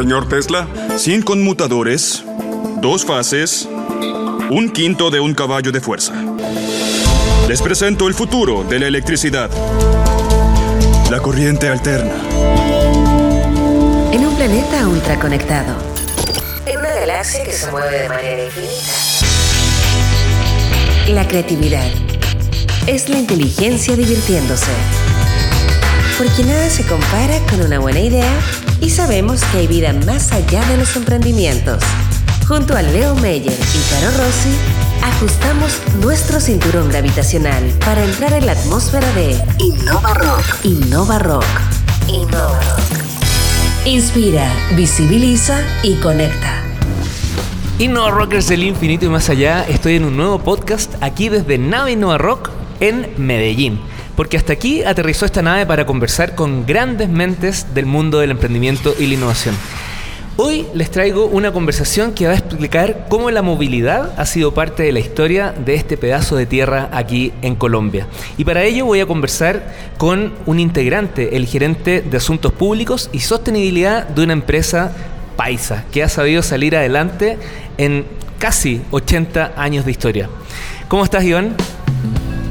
señor Tesla. Sin conmutadores, dos fases, un quinto de un caballo de fuerza. Les presento el futuro de la electricidad. La corriente alterna. En un planeta ultraconectado. En una galaxia que se mueve de manera infinita. La creatividad es la inteligencia divirtiéndose. Porque nada se compara con una buena idea y sabemos que hay vida más allá de los emprendimientos. Junto a Leo Meyer y Caro Rossi, ajustamos nuestro cinturón gravitacional para entrar en la atmósfera de Innova Rock. Innova Rock. Innova Rock. Inspira, visibiliza y conecta. Innova Rockers del infinito y más allá, estoy en un nuevo podcast aquí desde Nave Innova Rock en Medellín. Porque hasta aquí aterrizó esta nave para conversar con grandes mentes del mundo del emprendimiento y la innovación. Hoy les traigo una conversación que va a explicar cómo la movilidad ha sido parte de la historia de este pedazo de tierra aquí en Colombia. Y para ello voy a conversar con un integrante, el gerente de Asuntos Públicos y Sostenibilidad de una empresa paisa que ha sabido salir adelante en casi 80 años de historia. ¿Cómo estás, Iván?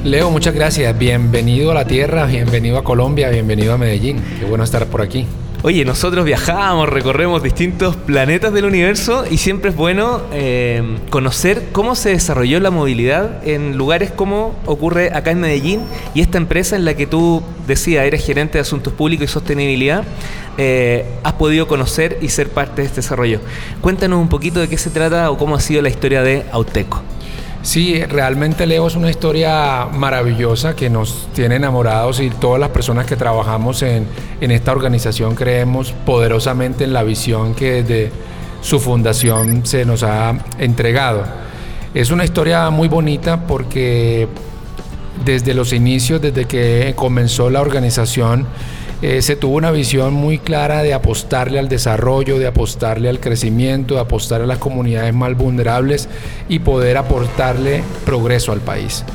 Leo, muchas gracias. Bienvenido a la tierra, bienvenido a Colombia, bienvenido a Medellín. Qué bueno estar por aquí. Oye, nosotros viajamos, recorremos distintos planetas del universo y siempre es bueno eh, conocer cómo se desarrolló la movilidad en lugares como ocurre acá en Medellín y esta empresa en la que tú decías eres gerente de asuntos públicos y sostenibilidad, eh, has podido conocer y ser parte de este desarrollo. Cuéntanos un poquito de qué se trata o cómo ha sido la historia de Auteco. Sí, realmente Leo es una historia maravillosa que nos tiene enamorados y todas las personas que trabajamos en, esta organización creemos poderosamente en la visión que desde su fundación se nos ha entregado. Es una historia muy bonita porque desde los inicios, desde que comenzó la organización, eh, se tuvo una visión muy clara de apostarle al desarrollo, de apostarle al crecimiento, de apostar a las comunidades más vulnerables y poder aportarle progreso al país.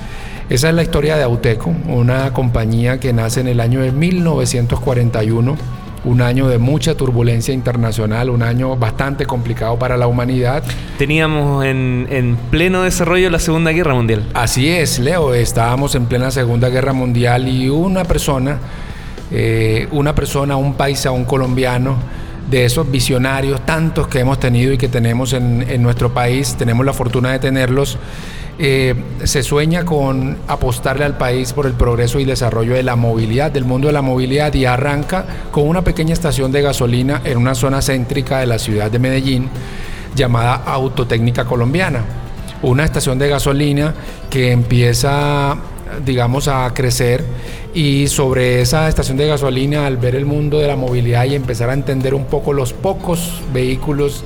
Esa es la historia de Auteco, una compañía que nace en el año de 1941 un año de mucha turbulencia internacional, un año bastante complicado para la humanidad. Teníamos en, en, pleno desarrollo la Segunda Guerra Mundial. Así es, Leo, estábamos en plena Segunda Guerra Mundial y una persona eh, una persona, un paisa, un colombiano, de esos visionarios, tantos que hemos tenido y que tenemos en, nuestro país, tenemos la fortuna de tenerlos, eh, se sueña con apostarle al país por el progreso y desarrollo de la movilidad, del mundo de la movilidad, y arranca con una pequeña estación de gasolina en una zona céntrica de la ciudad de Medellín llamada Autotécnica Colombiana. Una estación de gasolina que empieza digamos, a crecer y sobre esa estación de gasolina, al ver el mundo de la movilidad y empezar a entender un poco los pocos vehículos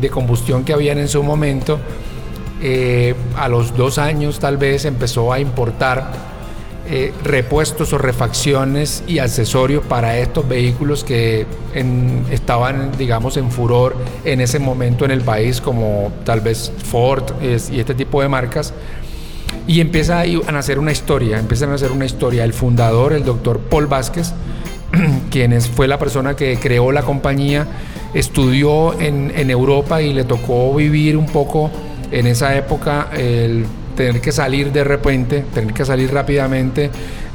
de combustión que habían en su momento, eh, a los dos años tal vez empezó a importar eh, repuestos o refacciones y accesorios para estos vehículos que estaban, digamos, en furor en ese momento en el país, como tal vez Ford y este tipo de marcas. Y empieza a nacer una historia, empieza a nacer una historia. El fundador, el doctor Paul Vázquez, quien fue la persona que creó la compañía, estudió en, Europa y le tocó vivir un poco en esa época el tener que salir de repente, tener que salir rápidamente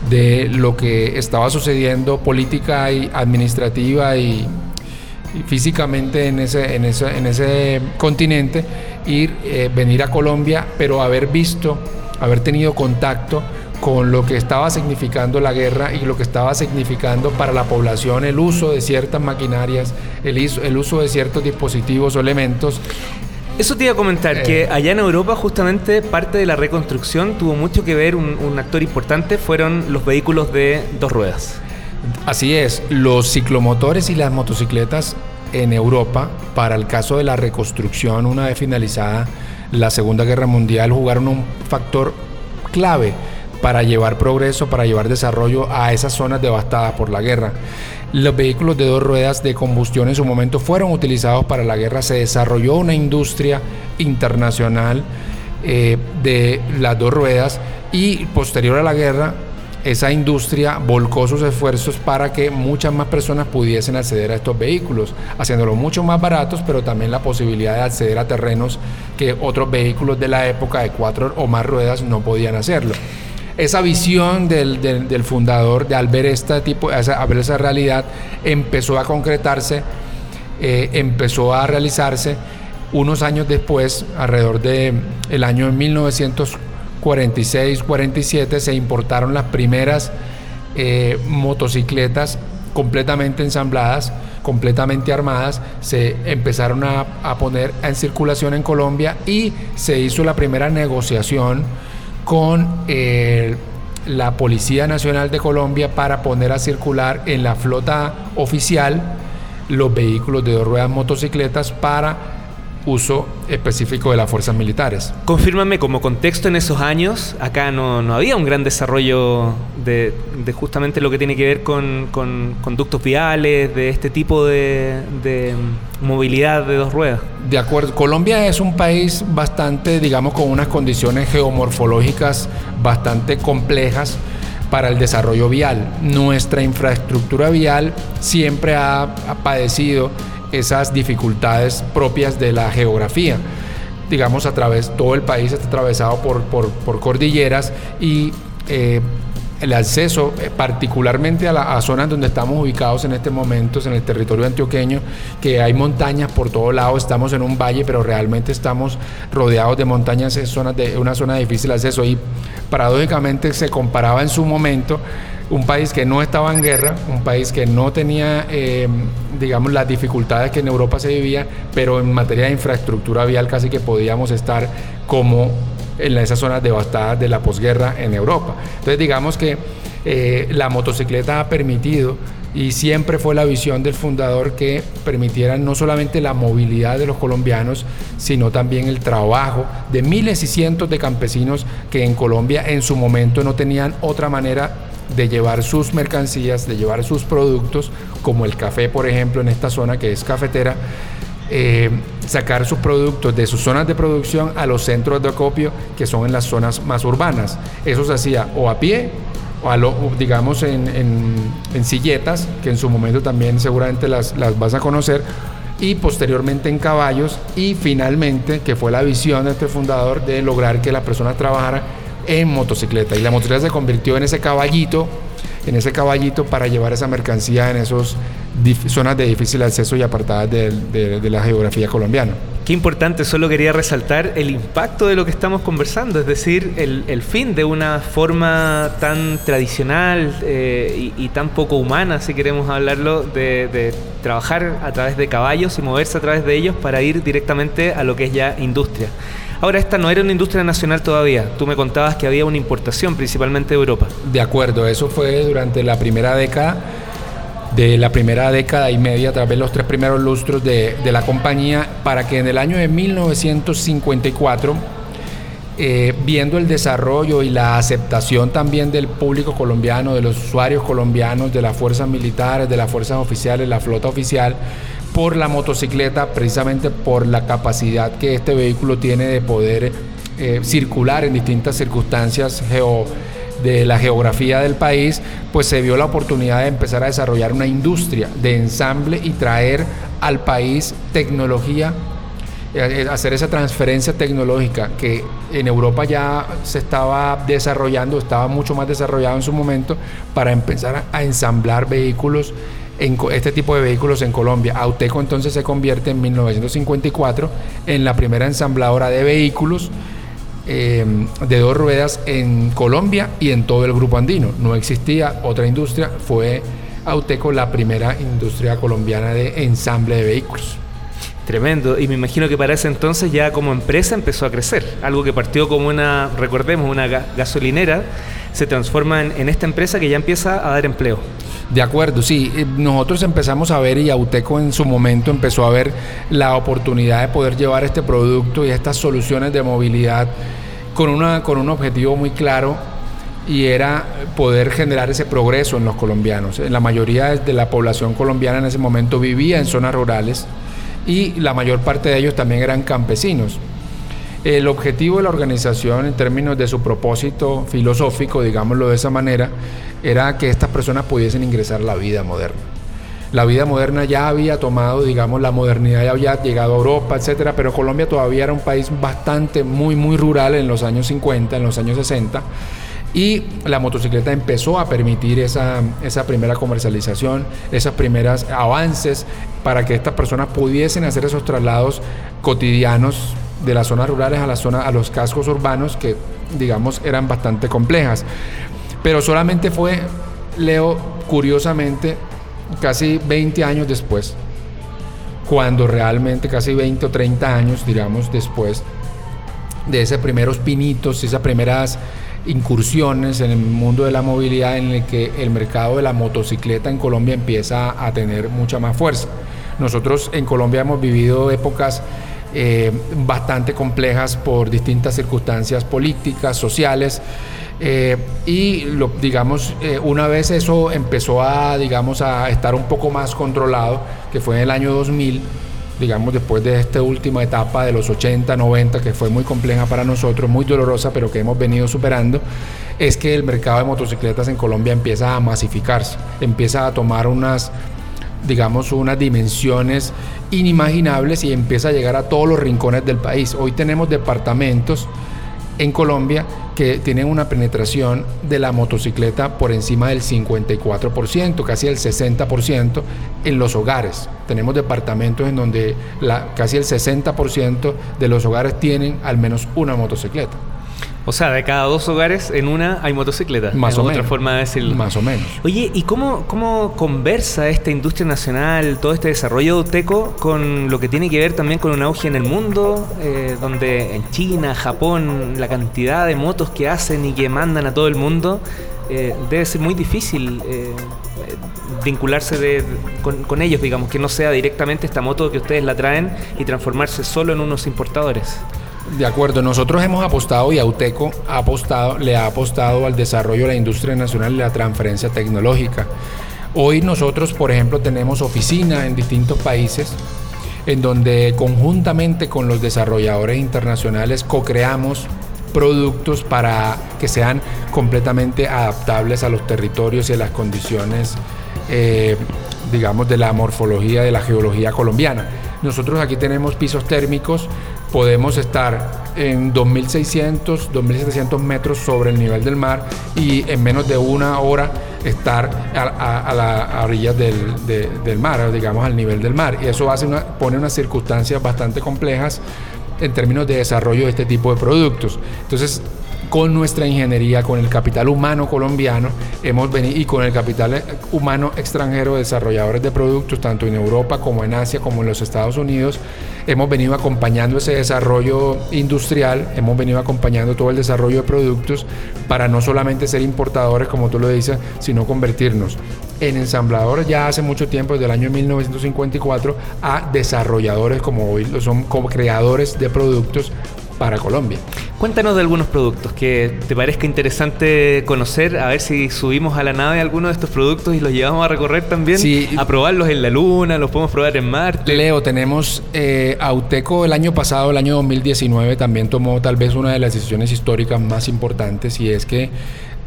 de lo que estaba sucediendo política y administrativa y, físicamente en ese, en, ese, en ese continente, ir, eh, venir a Colombia, pero haber visto haber tenido contacto con lo que estaba significando la guerra y lo que estaba significando para la población el uso de ciertas maquinarias, el, el uso de ciertos dispositivos o elementos. Eso te iba a comentar, que eh. allá en Europa justamente parte de la reconstrucción tuvo mucho que ver, un, un actor importante fueron los vehículos de dos ruedas. Así es, los ciclomotores y las motocicletas en Europa, para el caso de la reconstrucción, una vez finalizada la Segunda Guerra Mundial jugaron un factor clave para llevar progreso, para llevar desarrollo a esas zonas devastadas por la guerra. Los vehículos de dos ruedas de combustión en su momento fueron utilizados para la guerra, se desarrolló una industria internacional eh, de las dos ruedas y posterior a la guerra esa industria volcó sus esfuerzos para que muchas más personas pudiesen acceder a estos vehículos, haciéndolo mucho más baratos, pero también la posibilidad de acceder a terrenos que otros vehículos de la época de cuatro o más ruedas no podían hacerlo. Esa visión del, fundador de al ver este tipo, esa, ver esa realidad, empezó a concretarse, eh, empezó a realizarse unos años después, alrededor del el año 1940 46, 47 se importaron las primeras eh, motocicletas completamente ensambladas, completamente armadas, se empezaron a, poner en circulación en Colombia y se hizo la primera negociación con eh, la Policía Nacional de Colombia para poner a circular en la flota oficial los vehículos de dos ruedas motocicletas para uso específico de las fuerzas militares. Confírmame, como contexto en esos años, acá no, había un gran desarrollo de, justamente lo que tiene que ver con, conductos viales, de este tipo de, de, movilidad de dos ruedas. De acuerdo, Colombia es un país bastante, digamos, con unas condiciones geomorfológicas bastante complejas para el desarrollo vial. Nuestra infraestructura vial siempre ha padecido esas dificultades propias de la geografía. Digamos, a través, todo el país está atravesado por, por, cordilleras y eh, el acceso, eh, particularmente a las zonas donde estamos ubicados en este momento, en el territorio antioqueño, que hay montañas por todos lados, estamos en un valle, pero realmente estamos rodeados de montañas, es una zona de difícil acceso. Y paradójicamente se comparaba en su momento un país que no estaba en guerra, un país que no tenía, eh, digamos, las dificultades que en Europa se vivía, pero en materia de infraestructura vial casi que podíamos estar como en esas zonas devastadas de la posguerra en Europa. Entonces digamos que eh, la motocicleta ha permitido y siempre fue la visión del fundador que permitieran no solamente la movilidad de los colombianos, sino también el trabajo de miles y cientos de campesinos que en Colombia en su momento no tenían otra manera de llevar sus mercancías, de llevar sus productos, como el café, por ejemplo, en esta zona que es cafetera, eh, sacar sus productos de sus zonas de producción a los centros de acopio que son en las zonas más urbanas. Eso se hacía o a pie o, a lo, digamos en, en, silletas, que en su momento también seguramente las, las vas a conocer, y posteriormente en caballos y finalmente, que fue la visión de este fundador de lograr que la persona trabajara en motocicleta. Y la motocicleta se convirtió en ese caballito, en ese caballito para llevar esa mercancía en esas zonas de difícil acceso y apartadas de, la geografía colombiana. Qué importante, solo quería resaltar el impacto de lo que estamos conversando, es decir, el, fin de una forma tan tradicional eh, y, tan poco humana, si queremos hablarlo, de, de, trabajar a través de caballos y moverse a través de ellos para ir directamente a lo que es ya industria. Ahora, esta no era una industria nacional todavía. Tú me contabas que había una importación principalmente de Europa. De acuerdo, eso fue durante la primera década de la primera década y media, a través de los tres primeros lustros de, la compañía, para que en el año de 1954, eh, viendo el desarrollo y la aceptación también del público colombiano, de los usuarios colombianos, de las fuerzas militares, de las fuerzas oficiales, la flota oficial, por la motocicleta, precisamente por la capacidad que este vehículo tiene de poder eh, circular en distintas circunstancias de la geografía del país, pues se vio la oportunidad de empezar a desarrollar una industria de ensamble y traer al país tecnología eh, eh, hacer esa transferencia tecnológica que en Europa ya se estaba desarrollando, estaba mucho más desarrollado en su momento, para empezar a ensamblar vehículos en este tipo de vehículos en Colombia. Auteco entonces se convierte en 1954 en la primera ensambladora de vehículos em, de dos ruedas en Colombia y en todo el grupo andino. No existía otra industria, fue Auteco la primera industria colombiana de ensamble de vehículos. Tremendo, y me imagino que para ese entonces ya como empresa empezó a crecer, algo que partió como una, recordemos, una gasolinera, se transforma en esta empresa que ya empieza a dar empleo. De acuerdo, sí. Eh, nosotros empezamos a ver y Auteco en su momento empezó a ver la oportunidad de poder llevar este producto y estas soluciones de movilidad con, una, con un objetivo muy claro y era poder generar ese progreso en los colombianos. La mayoría de la población colombiana en ese momento vivía en zonas rurales y la mayor parte de ellos también eran campesinos. El objetivo de la organización en términos de su propósito filosófico, digámoslo de esa manera, era que estas personas pudiesen ingresar a la vida moderna. La vida moderna ya había tomado, digamos, la modernidad ya había llegado a Europa, etcétera, pero Colombia todavía era un país bastante, muy, muy rural en los años 50, en los años 60 y la motocicleta empezó a permitir esa, esa primera comercialización, esos primeros avances para que estas personas pudiesen hacer esos traslados cotidianos de las zonas rurales a, la zona, a los cascos urbanos que, digamos, eran bastante complejas. Pero solamente fue, Leo, curiosamente, casi 20 años después, cuando realmente, casi 20 o 30 años, digamos, después de esos primeros pinitos, esas primeras incursiones en el mundo de la movilidad en el que el mercado de la motocicleta en Colombia empieza a tener mucha más fuerza. Nosotros en Colombia hemos vivido épocas eh, bastante complejas por distintas circunstancias políticas, sociales, eh, y lo, digamos, eh, una vez eso empezó a, digamos, a estar un poco más controlado, que fue en el año 2000, digamos, después de esta última etapa de los 80, 90, que fue muy compleja para nosotros, muy dolorosa, pero que hemos venido superando, es que el mercado de motocicletas en Colombia empieza a masificarse, empieza a tomar unas digamos, unas dimensiones inimaginables y empieza a llegar a todos los rincones del país. Hoy tenemos departamentos en Colombia que tienen una penetración de la motocicleta por encima del 54%, casi el 60% en los hogares. Tenemos departamentos en donde la, casi el 60% de los hogares tienen al menos una motocicleta. O sea, de cada dos hogares, en una hay motocicleta. Más o otra menos. forma de decirlo. Más o menos. Oye, ¿y cómo, cómo conversa esta industria nacional, todo este desarrollo de Uteco, con lo que tiene que ver también con un auge en el mundo, eh, donde en China, Japón, la cantidad de motos que hacen y que mandan a todo el mundo, eh, debe ser muy difícil eh, vincularse de, con, con ellos, digamos, que no sea directamente esta moto que ustedes la traen y transformarse solo en unos importadores? De acuerdo, nosotros hemos apostado y Auteco ha apostado, le ha apostado al desarrollo de la industria nacional y la transferencia tecnológica. Hoy nosotros, por ejemplo, tenemos oficina en distintos países en donde conjuntamente con los desarrolladores internacionales co-creamos productos para que sean completamente adaptables a los territorios y a las condiciones, eh, digamos, de la morfología, de la geología colombiana. Nosotros aquí tenemos pisos térmicos, podemos estar en 2.600, 2.700 metros sobre el nivel del mar y en menos de una hora estar a, a, a las orillas del, de, del, mar, digamos al nivel del mar. Y eso hace una, pone unas circunstancias bastante complejas en términos de desarrollo de este tipo de productos. Entonces, con nuestra ingeniería, con el capital humano colombiano, hemos venido y con el capital humano extranjero, desarrolladores de productos, tanto en Europa como en Asia, como en los Estados Unidos, hemos venido acompañando ese desarrollo industrial, hemos venido acompañando todo el desarrollo de productos para no solamente ser importadores, como tú lo dices, sino convertirnos en ensambladores ya hace mucho tiempo, desde el año 1954, a desarrolladores como hoy lo son, como creadores de productos para Colombia. Cuéntanos de algunos productos que te parezca interesante conocer, a ver si subimos a la nave algunos de estos productos y los llevamos a recorrer también, sí. a probarlos en la Luna, los podemos probar en Marte. Leo, tenemos eh, Auteco el año pasado, el año 2019, también tomó tal vez una de las decisiones históricas más importantes y es que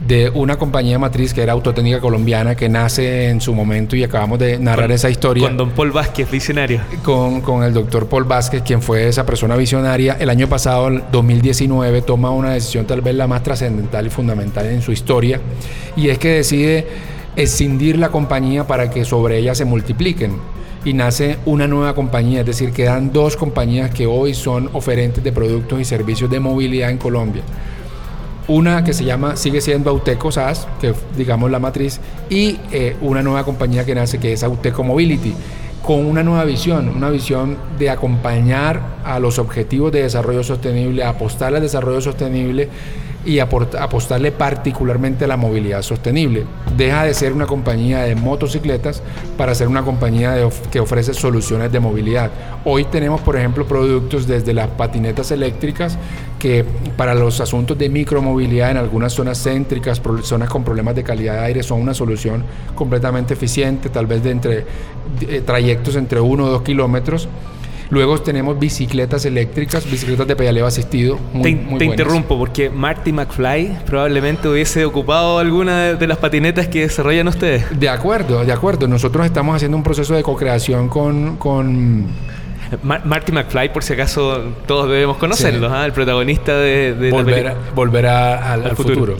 de una compañía matriz que era Autotécnica Colombiana, que nace en su momento y acabamos de narrar con, esa historia. Con don Paul Vázquez, visionario. Con, con, el doctor Paul Vázquez, quien fue esa persona visionaria. El año pasado, el 2019, toma una decisión tal vez la más trascendental y fundamental en su historia, y es que decide escindir la compañía para que sobre ella se multipliquen y nace una nueva compañía, es decir, quedan dos compañías que hoy son oferentes de productos y servicios de movilidad en Colombia. Una que se llama, sigue siendo Auteco SAS, que digamos la matriz, y eh, una nueva compañía que nace que es Auteco Mobility, con una nueva visión, una visión de acompañar a los objetivos de desarrollo sostenible, apostar al desarrollo sostenible y apostarle particularmente a la movilidad sostenible. Deja de ser una compañía de motocicletas para ser una compañía que ofrece soluciones de movilidad. Hoy tenemos, por ejemplo, productos desde las patinetas eléctricas que para los asuntos de micromovilidad en algunas zonas céntricas, zonas con problemas de calidad de aire, son una solución completamente eficiente, tal vez de entre de trayectos entre uno o dos kilómetros Luego tenemos bicicletas eléctricas, bicicletas de pedaleo asistido. Muy, te, te interrumpo porque Marty McFly probablemente hubiese ocupado alguna de las patinetas que desarrollan ustedes. De acuerdo, de acuerdo. Nosotros estamos haciendo un proceso de co-creación con, con Marty McFly, por si acaso todos debemos conocerlo, ¿ah? el protagonista de, Volver, volver al, futuro.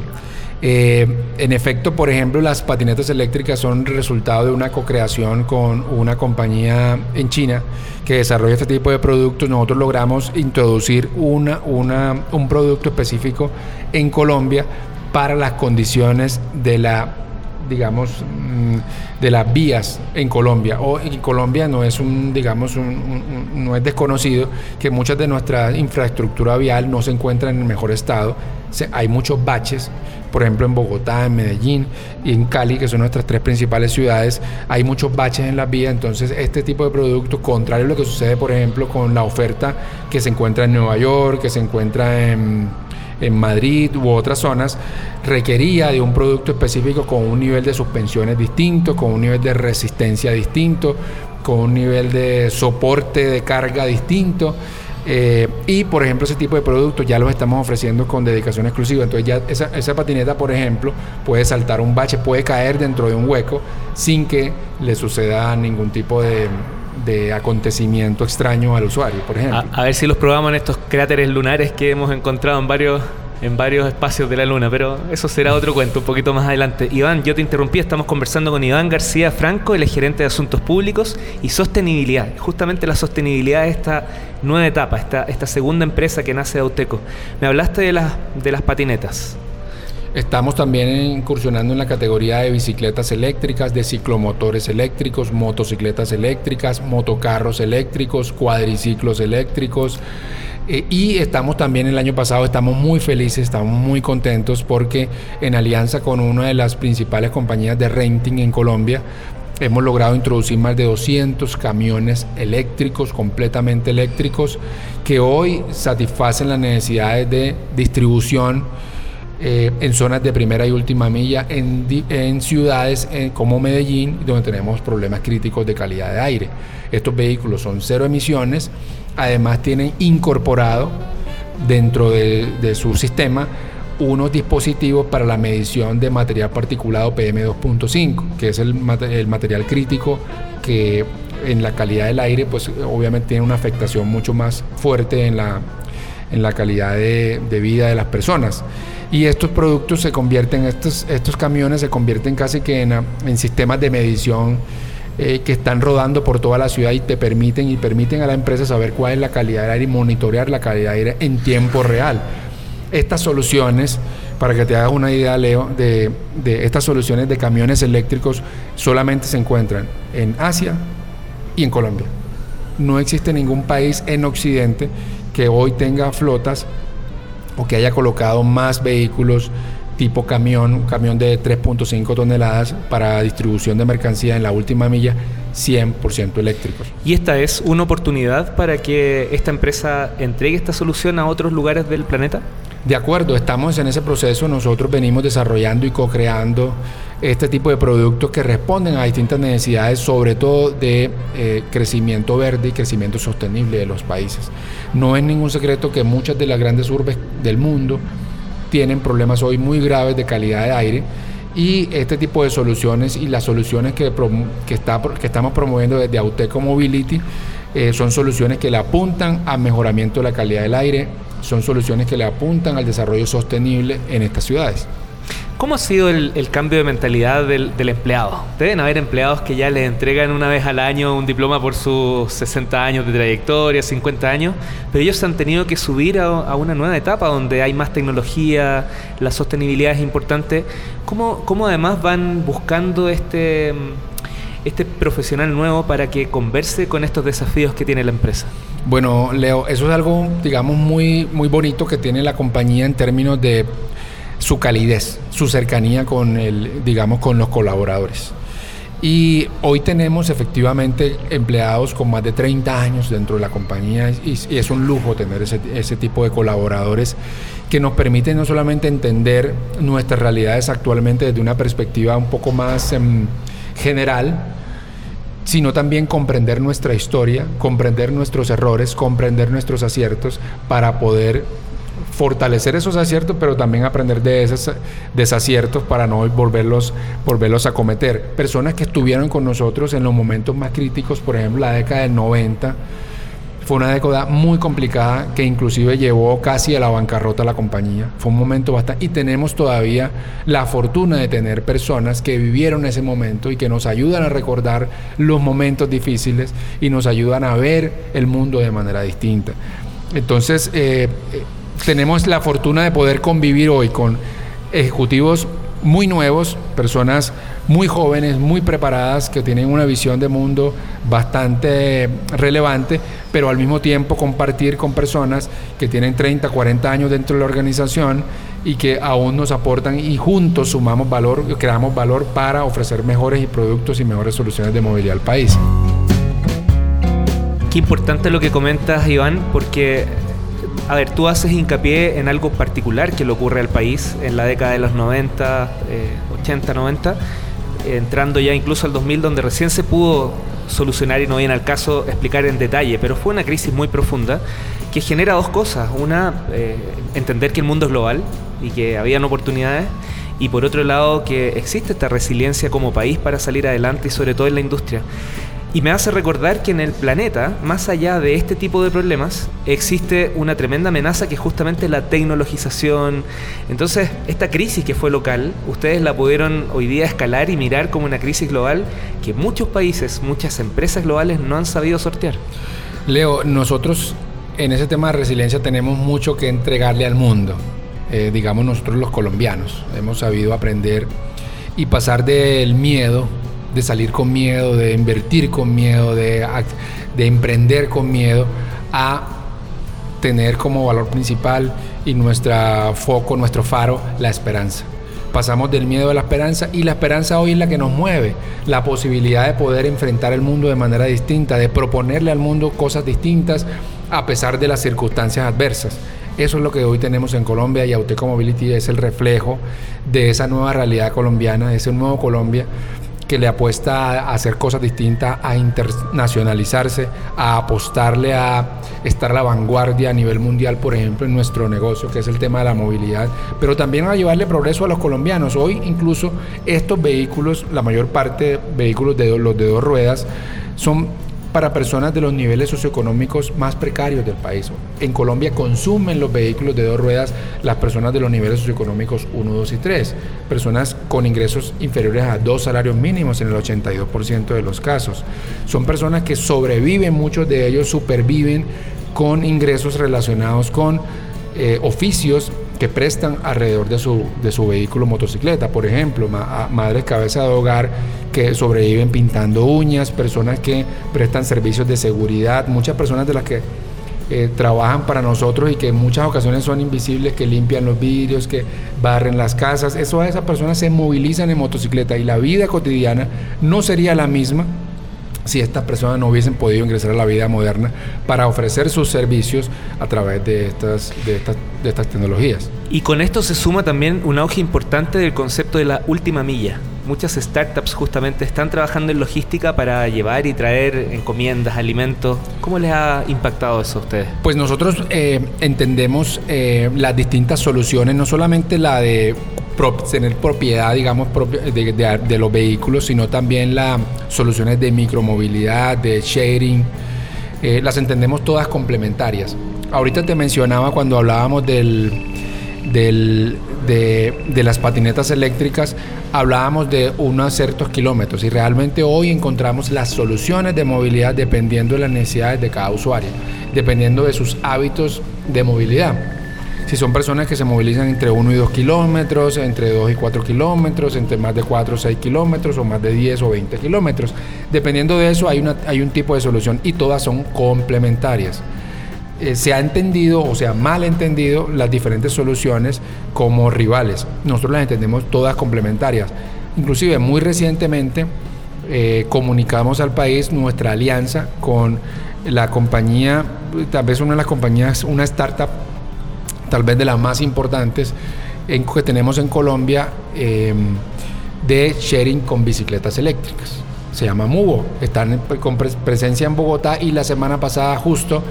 Eh, en efecto, por ejemplo, las patinetas eléctricas son resultado de una co-creación con una compañía en China que desarrolla este tipo de productos. Nosotros logramos introducir un producto específico en Colombia para las condiciones de la digamos, mm, de las vías en Colombia. O en Colombia no es un, digamos, no es desconocido que muchas de nuestra infraestructura vial no se encuentra en el mejor estado. hay muchos baches, por ejemplo en Bogotá, en Medellín y en Cali, que son nuestras tres principales ciudades, hay muchos baches en las vías. Entonces, este tipo de productos, contrario a lo que sucede, por ejemplo, con la oferta que se encuentra en Nueva York, que se encuentra en en Madrid u otras zonas, requería de un producto específico con un nivel de suspensiones distinto, con un nivel de resistencia distinto, con un nivel de soporte de carga distinto. Eh, y por ejemplo ese tipo de productos ya los estamos ofreciendo con dedicación exclusiva. Entonces ya esa, esa, patineta, por ejemplo, puede saltar un bache, puede caer dentro de un hueco sin que le suceda ningún tipo de, de acontecimiento extraño al usuario, por ejemplo. A, ver si los probamos en estos cráteres lunares que hemos encontrado en varios en varios espacios de la Luna, pero eso será otro cuento un poquito más adelante. Iván, yo te interrumpí, estamos conversando con Iván García Franco, el gerente de Asuntos Públicos y Sostenibilidad. Justamente la sostenibilidad de esta nueva etapa, esta, segunda empresa que nace de Auteco. Me hablaste de, las de las patinetas. Estamos también incursionando en la categoría de bicicletas eléctricas, de ciclomotores eléctricos, motocicletas eléctricas, motocarros eléctricos, cuadriciclos eléctricos. Eh, y estamos también el año pasado, estamos muy felices, estamos muy contentos porque en alianza con una de las principales compañías de renting en Colombia, hemos logrado introducir más de 200 camiones eléctricos, completamente eléctricos, que hoy satisfacen las necesidades de distribución eh, en zonas de primera y última milla, en, ciudades eh, como Medellín, donde tenemos problemas críticos de calidad de aire. Estos vehículos son cero emisiones, además tienen incorporado dentro de, su sistema unos dispositivos para la medición de material particulado PM2.5, que es el, material crítico que en la calidad del aire, pues obviamente tiene una afectación mucho más fuerte en la, en la calidad de, vida de las personas. Y estos productos se convierten, estos, estos camiones se convierten casi que en sistemas de medición eh, que están rodando por toda la ciudad y te permiten y permiten a la empresa saber cuál es la calidad del aire y monitorear la calidad del aire en tiempo real. Estas soluciones, para que te hagas una idea, Leo, de, de estas soluciones de camiones eléctricos solamente se encuentran en Asia y en Colombia. No existe ningún país en Occidente que hoy tenga flotas o que haya colocado más vehículos tipo camión, un camión de 3.5 toneladas para distribución de mercancía en la última milla, 100% eléctricos. ¿Y esta es una oportunidad para que esta empresa entregue esta solución a otros lugares del planeta? De acuerdo, estamos en ese proceso, nosotros venimos desarrollando y co-creando este tipo de productos que responden a distintas necesidades, sobre todo de eh, crecimiento verde y crecimiento sostenible de los países. No es ningún secreto que muchas de las grandes urbes del mundo tienen problemas hoy muy graves de calidad de aire y este tipo de soluciones y las soluciones que, que, está, que estamos promoviendo desde Auteco Mobility eh, son soluciones que le apuntan al mejoramiento de la calidad del aire, son soluciones que le apuntan al desarrollo sostenible en estas ciudades. ¿Cómo ha sido el, cambio de mentalidad del, empleado? Deben haber empleados que ya les entregan una vez al año un diploma por sus 60 años de trayectoria, 50 años, pero ellos han tenido que subir a, una nueva etapa donde hay más tecnología, la sostenibilidad es importante. ¿Cómo, además van buscando este, este profesional nuevo para que converse con estos desafíos que tiene la empresa? Bueno, Leo, eso es algo, digamos, muy bonito que tiene la compañía en términos de su calidez, su cercanía con el, digamos, con los colaboradores. Y hoy tenemos efectivamente empleados con más de 30 años dentro de la compañía y, es un lujo tener ese, tipo de colaboradores que nos permiten no solamente entender nuestras realidades actualmente desde una perspectiva un poco más em, general, sino también comprender nuestra historia, comprender nuestros errores, comprender nuestros aciertos para poder fortalecer esos aciertos, pero también aprender de esos desaciertos para no volverlos, volverlos a cometer. Personas que estuvieron con nosotros en los momentos más críticos, por ejemplo, la década del 90, fue una década muy complicada que inclusive llevó casi a la bancarrota a la compañía. Fue un momento bastante... Y tenemos todavía la fortuna de tener personas que vivieron ese momento y que nos ayudan a recordar los momentos difíciles y nos ayudan a ver el mundo de manera distinta. Entonces, eh, eh, tenemos la fortuna de poder convivir hoy con ejecutivos muy nuevos, personas muy jóvenes, muy preparadas, que tienen una visión de mundo bastante relevante, pero al mismo tiempo compartir con personas que tienen 30, 40 años dentro de la organización y que aún nos aportan y juntos sumamos valor, creamos valor para ofrecer mejores productos y mejores soluciones de movilidad al país. Qué importante lo que comentas, Iván, porque a ver, tú haces hincapié en algo particular que le ocurre al país en la década de los 90, 80, 90, entrando ya incluso al 2000, donde recién se pudo solucionar y no viene al caso explicar en detalle, pero fue una crisis muy profunda que genera dos cosas. Una, eh, entender que el mundo es global y que habían oportunidades. Y por otro lado, que existe esta resiliencia como país para salir adelante y sobre todo en la industria. Y me hace recordar que en el planeta, más allá de este tipo de problemas, existe una tremenda amenaza que es justamente la tecnologización. Entonces, esta crisis que fue local, ustedes la pudieron hoy día escalar y mirar como una crisis global que muchos países, muchas empresas globales no han sabido sortear. Leo, nosotros en ese tema de resiliencia tenemos mucho que entregarle al mundo. Eh, digamos nosotros los colombianos hemos sabido aprender y pasar del miedo de salir con miedo, de invertir con miedo, de, de emprender con miedo, a tener como valor principal y nuestro foco, nuestro faro, la esperanza. Pasamos del miedo a la esperanza y la esperanza hoy es la que nos mueve, la posibilidad de poder enfrentar el mundo de manera distinta, de proponerle al mundo cosas distintas a pesar de las circunstancias adversas. Eso es lo que hoy tenemos en Colombia y Auteco Mobility es el reflejo de esa nueva realidad colombiana, de ese nuevo Colombia que le apuesta a hacer cosas distintas, a internacionalizarse, a apostarle a estar a la vanguardia a nivel mundial, por ejemplo, en nuestro negocio, que es el tema de la movilidad, pero también a llevarle progreso a los colombianos. Hoy incluso estos vehículos, la mayor parte de vehículos de los de dos ruedas, son para personas de los niveles socioeconómicos más precarios del país. En Colombia consumen los vehículos de dos ruedas las personas de los niveles socioeconómicos 1, 2 y 3, personas con ingresos inferiores a dos salarios mínimos en el 82% de los casos. Son personas que sobreviven, muchos de ellos superviven con ingresos relacionados con eh, oficios que prestan alrededor de su, de su vehículo motocicleta. Por ejemplo, madres cabeza de hogar que sobreviven pintando uñas, personas que prestan servicios de seguridad, muchas personas de las que eh, trabajan para nosotros y que en muchas ocasiones son invisibles, que limpian los vidrios, que barren las casas. Eso, esas personas se movilizan en motocicleta y la vida cotidiana no sería la misma si estas personas no hubiesen podido ingresar a la vida moderna para ofrecer sus servicios a través de estas, de estas, de estas tecnologías. Y con esto se suma también un auge importante del concepto de la última milla. Muchas startups justamente están trabajando en logística para llevar y traer encomiendas, alimentos. ¿Cómo les ha impactado eso a ustedes? Pues nosotros eh, entendemos eh, las distintas soluciones, no solamente la de tener propiedad, digamos, de, los vehículos, sino también las soluciones de micromovilidad, de sharing. Eh, las entendemos todas complementarias. Ahorita te mencionaba cuando hablábamos del, del, de, las patinetas eléctricas, hablábamos de unos ciertos kilómetros y realmente hoy encontramos las soluciones de movilidad dependiendo de las necesidades de cada usuario, dependiendo de sus hábitos de movilidad si son personas que se movilizan entre 1 y 2 kilómetros, entre 2 y 4 kilómetros, entre más de 4 o 6 kilómetros o más de 10 o 20 kilómetros. Dependiendo de eso hay, una, hay un tipo de solución y todas son complementarias. Eh, se ha entendido o se ha mal entendido las diferentes soluciones como rivales. Nosotros las entendemos todas complementarias. Inclusive muy recientemente eh, comunicamos al país nuestra alianza con la compañía, tal vez una de las compañías, una startup tal vez de las más importantes que tenemos en Colombia em, de sharing con bicicletas eléctricas. se llama Mubo. Están con presencia en Bogotá y la semana pasada justo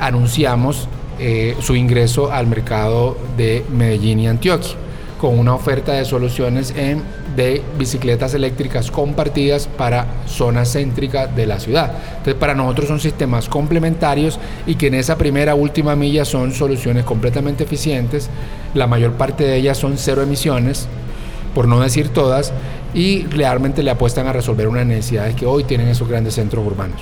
anunciamos eh, su ingreso al mercado de Medellín y Antioquia con una oferta de soluciones en, de bicicletas eléctricas compartidas para zonas céntricas de la ciudad. Entonces para nosotros son sistemas complementarios y que en esa primera última milla son soluciones completamente eficientes. La mayor parte de ellas son cero emisiones, por no decir todas, y realmente le apuestan a resolver una necesidad que hoy tienen esos grandes centros urbanos.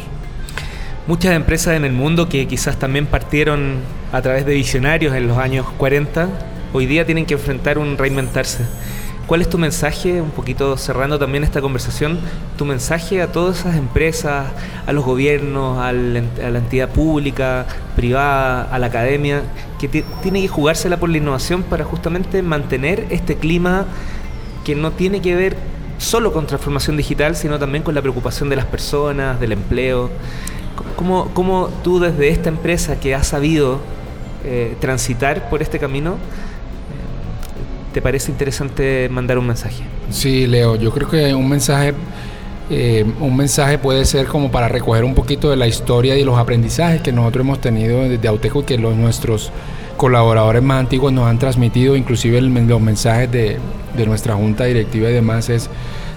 Muchas empresas en el mundo que quizás también partieron a través de visionarios en los años 40 hoy día tienen que enfrentar un reinventarse. ¿Cuál es tu mensaje, un poquito cerrando también esta conversación, tu mensaje a todas esas empresas, a los gobiernos, a la, entidad pública, privada, a la academia, que tiene que jugársela por la innovación para justamente mantener este clima que no tiene que ver solo con transformación digital, sino también con la preocupación de las personas, del empleo? ¿Cómo, cómo tú desde esta empresa que has sabido eh, transitar por este camino, ¿te parece interesante mandar un mensaje? Sí, Leo, yo creo que un mensaje, eh, un mensaje puede ser como para recoger un poquito de la historia y los aprendizajes que nosotros hemos tenido desde Auteco y que los, nuestros colaboradores más antiguos nos han transmitido, inclusive los mensajes de, de nuestra junta directiva y demás, es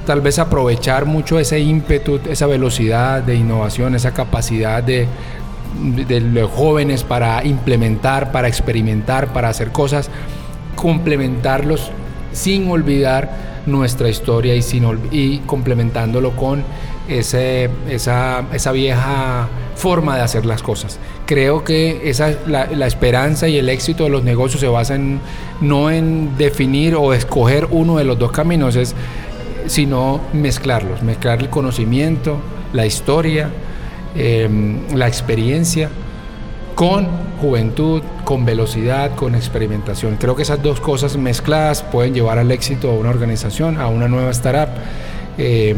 tal vez aprovechar mucho ese ímpetu, esa velocidad de innovación, esa capacidad de, de los jóvenes para implementar, para experimentar, para hacer cosas complementarlos sin olvidar nuestra historia y, sin, y complementándolo con ese, esa, esa, vieja forma de hacer las cosas. Creo que esa, la, la, esperanza y el éxito de los negocios se basa en, no en definir o escoger uno de los dos caminos, es, sino mezclarlos, mezclar el conocimiento, la historia, em, la experiencia con juventud, con velocidad, con experimentación. Creo que esas dos cosas mezcladas pueden llevar al éxito a una organización, a una nueva startup. Eh,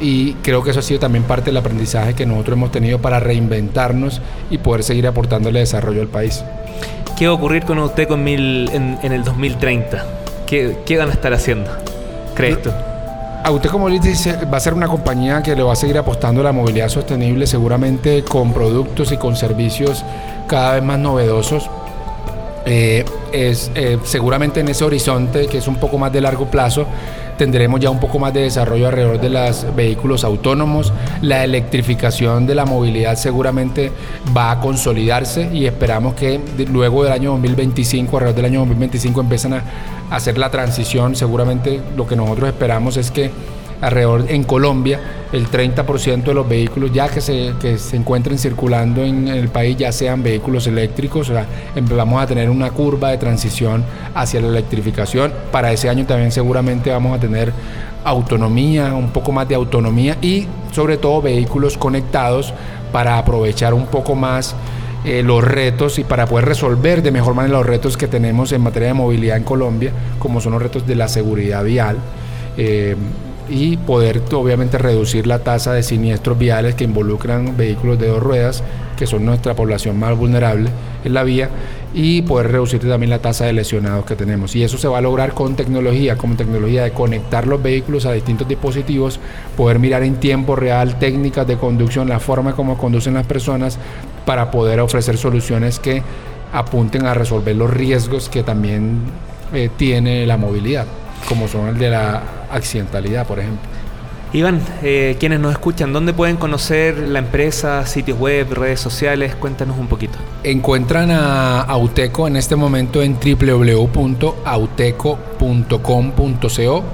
y creo que eso ha sido también parte del aprendizaje que nosotros hemos tenido para reinventarnos y poder seguir aportándole desarrollo al país. ¿Qué va a ocurrir con usted con mil, en, el 2030? ¿Qué, ¿Qué, van a estar haciendo? ¿Crees tú? A usted como dice, va a ser una compañía que le va a seguir apostando a la movilidad sostenible, seguramente con productos y con servicios cada vez más novedosos. Eh, es eh, seguramente en ese horizonte que es un poco más de largo plazo tendremos ya un poco más de desarrollo alrededor de los vehículos autónomos. La electrificación de la movilidad seguramente va a consolidarse y esperamos que luego del año 2025 alrededor del año 2025 empiezan a hacer la transición. Seguramente lo que nosotros esperamos es que alrededor en Colombia el 30% de los vehículos ya que se, que se encuentren circulando en, el país ya sean vehículos eléctricos, o sea, vamos a tener una curva de transición hacia la electrificación. Para ese año también seguramente vamos a tener autonomía, un poco más de autonomía y sobre todo vehículos conectados para aprovechar un poco más eh, los retos y para poder resolver de mejor manera los retos que tenemos en materia de movilidad en Colombia, como son los retos de la seguridad vial. Eh, y poder obviamente reducir la tasa de siniestros viales que involucran vehículos de dos ruedas, que son nuestra población más vulnerable en la vía, y poder reducir también la tasa de lesionados que tenemos. Y eso se va a lograr con tecnología, como tecnología de conectar los vehículos a distintos dispositivos, poder mirar en tiempo real técnicas de conducción, la forma como conducen las personas, para poder ofrecer soluciones que apunten a resolver los riesgos que también eh, tiene la movilidad, como son el de la accidentalidad, por ejemplo. Iván, eh, quienes nos escuchan, ¿dónde pueden conocer la empresa, sitios web, redes sociales? Cuéntanos un poquito. Encuentran a Auteco en este momento en www.auteco.com.co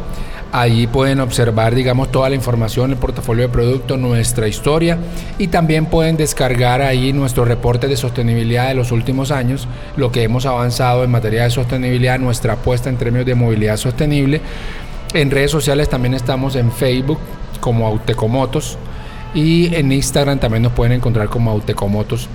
Ahí pueden observar, digamos, toda la información, el portafolio de productos, nuestra historia y también pueden descargar ahí nuestro reporte de sostenibilidad de los últimos años, lo que hemos avanzado en materia de sostenibilidad, nuestra apuesta en términos de movilidad sostenible. En redes sociales también estamos en Facebook como Autecomotos y en Instagram también nos pueden encontrar como Autecomotos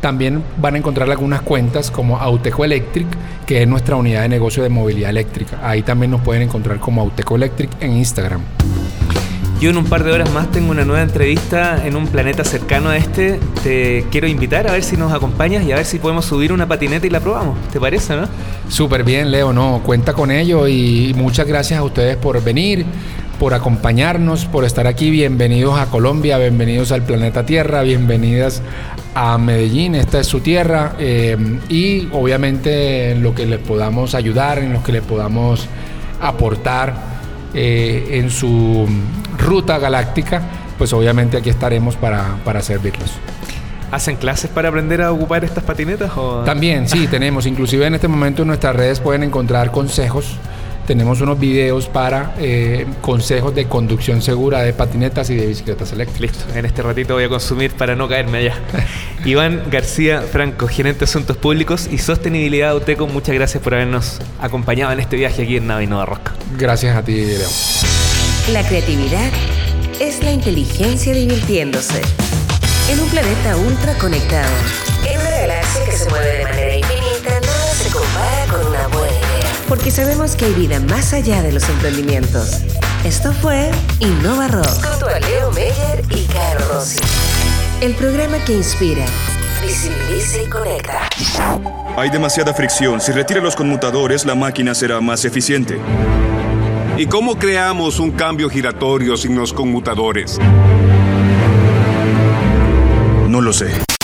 también van a encontrar algunas cuentas como Auteco Electric, que es nuestra unidad de negocio de movilidad eléctrica. Ahí también nos pueden encontrar como Auteco Electric en Instagram. Yo en un par de horas más tengo una nueva entrevista en un planeta cercano a este. Te quiero invitar a ver si nos acompañas y a ver si podemos subir una patineta y la probamos. ¿Te parece, no? Súper bien, Leo, no, cuenta con ello y muchas gracias a ustedes por venir, por acompañarnos, por estar aquí. Bienvenidos a Colombia, bienvenidos al planeta Tierra, bienvenidas a Medellín, esta es su tierra. eh, y obviamente en lo que les podamos ayudar, en lo que les podamos aportar eh, en su ruta galáctica, pues obviamente aquí estaremos para, para servirlos. ¿Hacen clases para aprender a ocupar estas patinetas? O... También, sí, tenemos. Inclusive en este momento en nuestras redes pueden encontrar consejos. Tenemos unos videos para eh, consejos de conducción segura de patinetas y de bicicletas eléctricas. Listo, en este ratito voy a consumir para no caerme allá. Iván García Franco, gerente de Asuntos Públicos y Sostenibilidad de UTECO, muchas gracias por habernos acompañado en este viaje aquí en Nave Nova. Gracias a ti, Leo. La creatividad es la inteligencia divirtiéndose. En un planeta ultra conectado. En una galaxia que se mueve de manera infinita, nada se compara con una buena idea. Porque sabemos que hay vida más allá de los emprendimientos. Esto fue Innova Rock. Junto a Leo Meyer y Caro Rossi. El programa que inspira, visibiliza y conecta. Hay demasiada fricción. Si retira los conmutadores, la máquina será más eficiente. ¿Y cómo creamos un cambio giratorio sin los conmutadores? No lo sé.